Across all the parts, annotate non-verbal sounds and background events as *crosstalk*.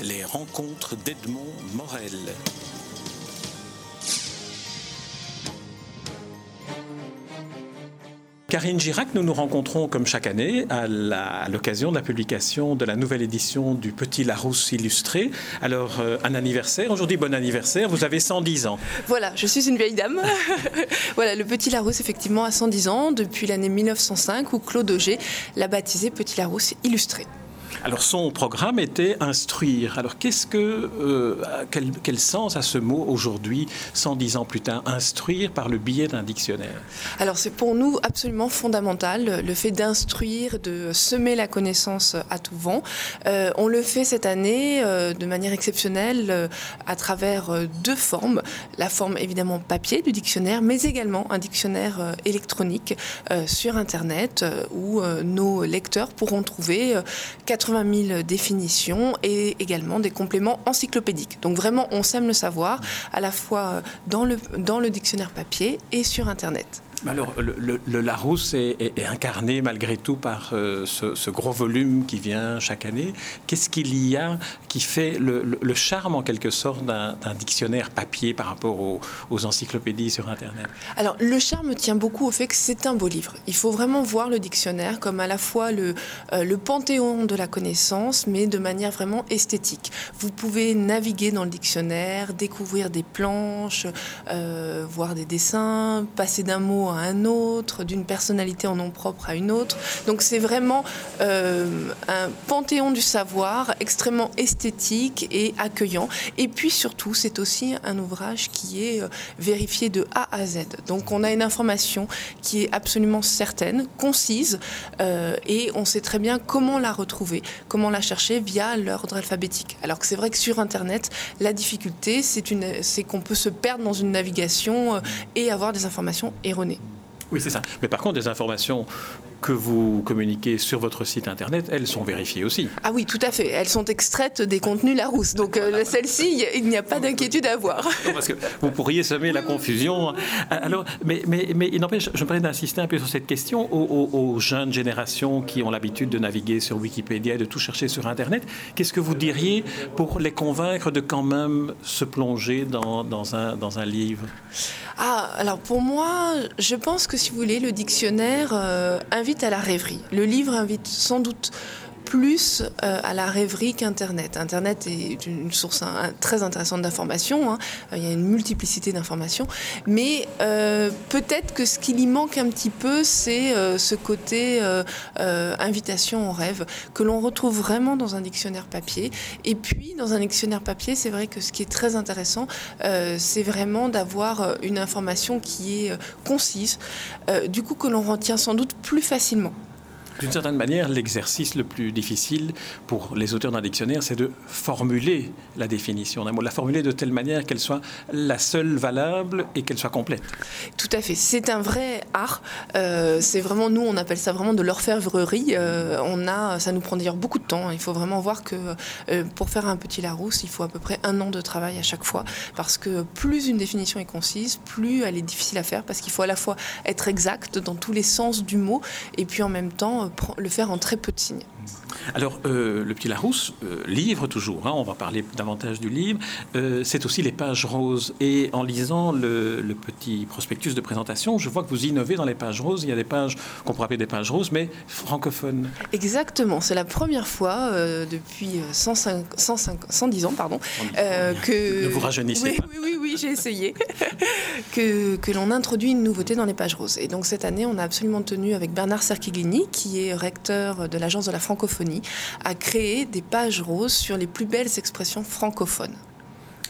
Les rencontres d'Edmond Morel. Karine Girac, nous nous rencontrons comme chaque année à l'occasion de la publication de la nouvelle édition du Petit Larousse illustré. Alors, euh, un anniversaire, aujourd'hui bon anniversaire, vous avez 110 ans. Voilà, je suis une vieille dame. *laughs* voilà, le Petit Larousse effectivement a 110 ans depuis l'année 1905 où Claude Auger l'a baptisé Petit Larousse illustré. Alors son programme était instruire. Alors qu'est-ce que euh, quel, sens a ce mot aujourd'hui, 110 ans plus tard, instruire par le biais d'un dictionnaire? Alors c'est pour nous absolument fondamental le fait d'instruire, de semer la connaissance à tout vent. Euh, on le fait cette année euh, de manière exceptionnelle à travers deux formes. La forme évidemment papier du dictionnaire, mais également un dictionnaire électronique sur Internet où nos lecteurs pourront trouver 80 80 000 définitions et également des compléments encyclopédiques. Donc vraiment, on sème le savoir à la fois dans le, dans le dictionnaire papier et sur Internet. Alors, le, Larousse est, incarné malgré tout par euh, ce, gros volume qui vient chaque année. Qu'est-ce qu'il y a qui fait le, charme, en quelque sorte, d'un dictionnaire papier par rapport aux, encyclopédies sur Internet? Alors, le charme tient beaucoup au fait que c'est un beau livre. Il faut vraiment voir le dictionnaire comme à la fois le, euh, le panthéon de la connaissance, mais de manière vraiment esthétique. Vous pouvez naviguer dans le dictionnaire, découvrir des planches, euh, voir des dessins, passer d'un mot à un autre, d'une personnalité en nom propre à une autre. Donc c'est vraiment euh, un panthéon du savoir extrêmement esthétique et accueillant. Et puis surtout, c'est aussi un ouvrage qui est euh, vérifié de A à Z. Donc on a une information qui est absolument certaine, concise, euh, et on sait très bien comment la retrouver, comment la chercher via l'ordre alphabétique. Alors que c'est vrai que sur Internet, la difficulté, c'est qu'on peut se perdre dans une navigation et avoir des informations erronées. Oui, c'est ça. Mais par contre, des informations que vous communiquez sur votre site internet, elles sont vérifiées aussi. Ah oui, tout à fait. Elles sont extraites des contenus Larousse. Donc euh, celle-ci, il n'y a pas d'inquiétude à avoir. parce que vous pourriez semer la confusion. Alors, mais, mais, mais il n'empêche, je me permets d'insister un peu sur cette question aux, jeunes générations qui ont l'habitude de naviguer sur Wikipédia et de tout chercher sur Internet. Qu'est-ce que vous diriez pour les convaincre de quand même se plonger dans, dans, un, dans un livre? Ah, alors pour moi, je pense que si vous voulez, le dictionnaire euh, invite à la rêverie. Le livre invite sans doute plus euh, à la rêverie qu'Internet. Internet est une source très intéressante d'informations. Hein. Euh, il y a une multiplicité d'informations. Mais euh, peut-être que ce qui y manque un petit peu, c'est ce côté invitation au rêve que l'on retrouve vraiment dans un dictionnaire papier. Et puis, dans un dictionnaire papier, c'est vrai que ce qui est très intéressant, c'est vraiment d'avoir une information qui est concise, du coup que l'on retient sans doute plus facilement. D'une certaine manière, l'exercice le plus difficile pour les auteurs d'un dictionnaire, c'est de formuler la définition d'un mot, la formuler de telle manière qu'elle soit la seule valable et qu'elle soit complète. Tout à fait. C'est un vrai art. Euh, c'est vraiment, nous, on appelle ça vraiment de l'orfèvrerie. Euh, on a, ça nous prend d'ailleurs beaucoup de temps. Il faut vraiment voir que euh, pour faire un petit Larousse, il faut à peu près un an de travail à chaque fois. Parce que plus une définition est concise, plus elle est difficile à faire. Parce qu'il faut à la fois être exact dans tous les sens du mot et puis en même temps le faire en très peu de signes. Alors, euh, le petit Larousse, euh, livre toujours, hein, on va parler davantage du livre, euh, c'est aussi les pages roses. Et en lisant le, petit prospectus de présentation, je vois que vous innovez dans les pages roses. Il y a des pages qu'on pourrait appeler des pages roses, mais francophones. Exactement, c'est la première fois depuis 105, 110 ans pardon, que... Ne vous rajeunissez oui, pas. Oui, oui, oui, j'ai essayé. *laughs* que, l'on introduit une nouveauté dans les pages roses. Et donc cette année, on a absolument tenu avec Bernard Serquiglini, qui est recteur de l'Agence de la francophonie, à créer des pages roses sur les plus belles expressions francophones.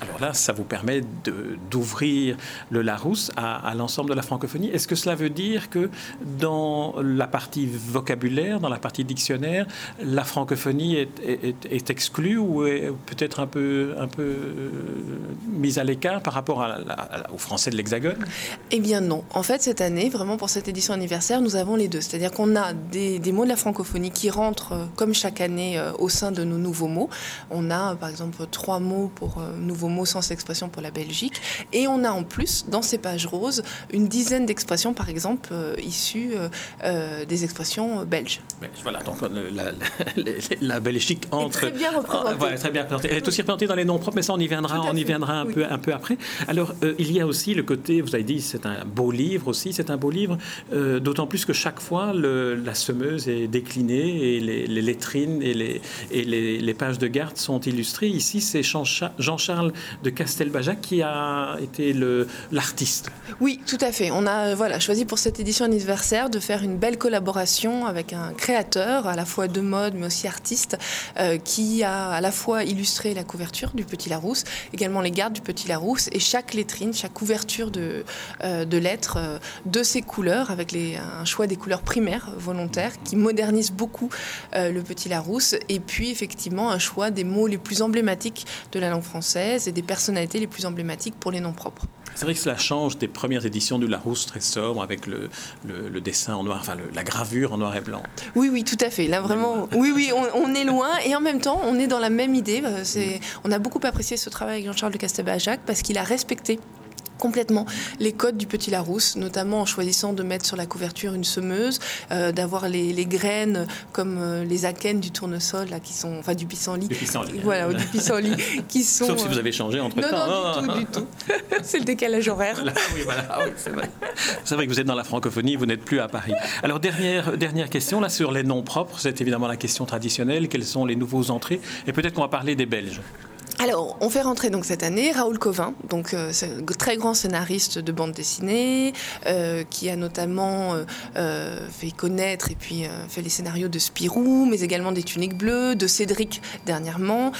Alors là, ça vous permet d'ouvrir le Larousse à, l'ensemble de la francophonie. Est-ce que cela veut dire que dans la partie vocabulaire, dans la partie dictionnaire, la francophonie est, exclue ou est peut-être un peu, euh, mise à l'écart par rapport au français de l'Hexagone? Eh bien non. En fait, cette année, vraiment pour cette édition anniversaire, nous avons les deux. C'est-à-dire qu'on a des, mots de la francophonie qui rentrent, euh, comme chaque année, euh, au sein de nos nouveaux mots. On a, par exemple, trois mots pour nouveaux mot sens expression pour la Belgique. Et on a en plus, dans ces pages roses, une dizaine d'expressions, par exemple, euh, issues euh, des expressions belges. Voilà, donc *laughs* la, Belgique entre. très bien représentée. très bien Elle est aussi représentée dans les noms propres, mais ça, on y viendra, on y viendra un, peu, un peu après. Alors, il y a aussi le côté, vous avez dit, c'est un beau livre aussi, c'est un beau livre, d'autant plus que chaque fois, le, la semeuse est déclinée et les, les lettrines et, les, et les, les pages de garde sont illustrées. Ici, c'est Jean-Charles de Castelbajac qui a été l'artiste. Oui, tout à fait. On a voilà, choisi pour cette édition anniversaire de faire une belle collaboration avec un créateur, à la fois de mode mais aussi artiste, euh, qui a à la fois illustré la couverture du Petit Larousse, également les gardes du Petit Larousse et chaque lettrine, chaque couverture de, euh, lettres euh, de ces couleurs, avec un choix des couleurs primaires volontaires qui modernise beaucoup le Petit Larousse. Et puis effectivement un choix des mots les plus emblématiques de la langue française des personnalités les plus emblématiques pour les noms propres. C'est vrai que cela change des premières éditions du Larousse très sobre avec le, le, dessin en noir, enfin la gravure en noir et blanc. Oui, oui, tout à fait. Là, vraiment, oui, oui, on, est loin et en même temps, on est dans la même idée. C'est, on a beaucoup apprécié ce travail avec Jean-Charles de Castelbajac parce qu'il a respecté complètement les codes du petit Larousse, notamment en choisissant de mettre sur la couverture une semeuse, euh, d'avoir les, graines comme euh, les akènes du tournesol, là, qui sont, enfin du pissenlit. Du pissenlit. Voilà, ou du pissenlit, qui *laughs* sont. Sauf si vous avez changé entre temps. Non, non, du *laughs* tout, du tout. *laughs* c'est le décalage horaire. oui, voilà, ah c'est vrai. C'est vrai que vous êtes dans la francophonie, vous n'êtes plus à Paris. Alors, dernière, dernière question, là, sur les noms propres, c'est évidemment la question traditionnelle. Quelles sont les nouveaux entrées? Et peut-être qu'on va parler des Belges. Alors, on fait rentrer donc cette année Raoul Covin, donc euh, très grand scénariste de bande dessinée, euh, qui a notamment euh, fait connaître et puis fait les scénarios de Spirou, mais également des Tuniques Bleues, de Cédric dernièrement,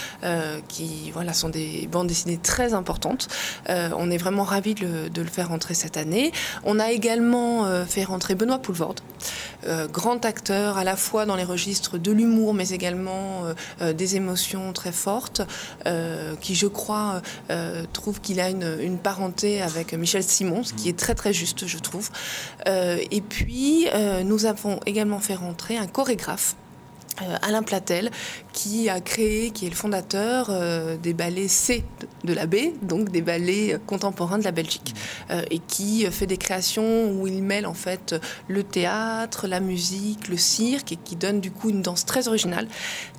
qui voilà sont des bandes dessinées très importantes. on est vraiment ravis de le, faire rentrer cette année. On a également fait rentrer Benoît Poulvorde, grand acteur à la fois dans les registres de l'humour, mais également des émotions très fortes. Qui, je crois, euh, trouve qu'il a une, parenté avec Michel Simon, ce qui est très très juste, je trouve. Euh, et puis, nous avons également fait rentrer un chorégraphe euh, Alain Platel, qui a créé, qui est le fondateur euh, des ballets C de la baie, donc des ballets contemporains de la Belgique, euh, et qui fait des créations où il mêle en fait le théâtre, la musique, le cirque, et qui donne du coup une danse très originale,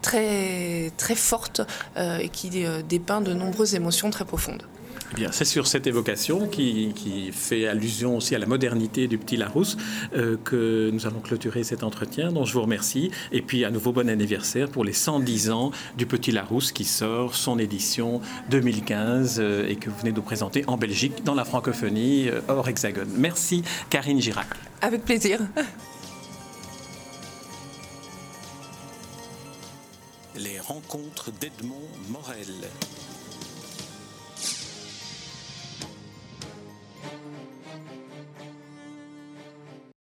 très très forte, et qui dépeint de nombreuses émotions très profondes. Eh c'est sur cette évocation qui, fait allusion aussi à la modernité du petit Larousse euh, que nous allons clôturer cet entretien, dont je vous remercie. Et puis à nouveau bon anniversaire pour les 110 ans du petit Larousse qui sort son édition 2015 euh, et que vous venez de nous présenter en Belgique dans la francophonie euh, hors hexagone. Merci Karine Girac. Avec plaisir. Les rencontres d'Edmond Morel.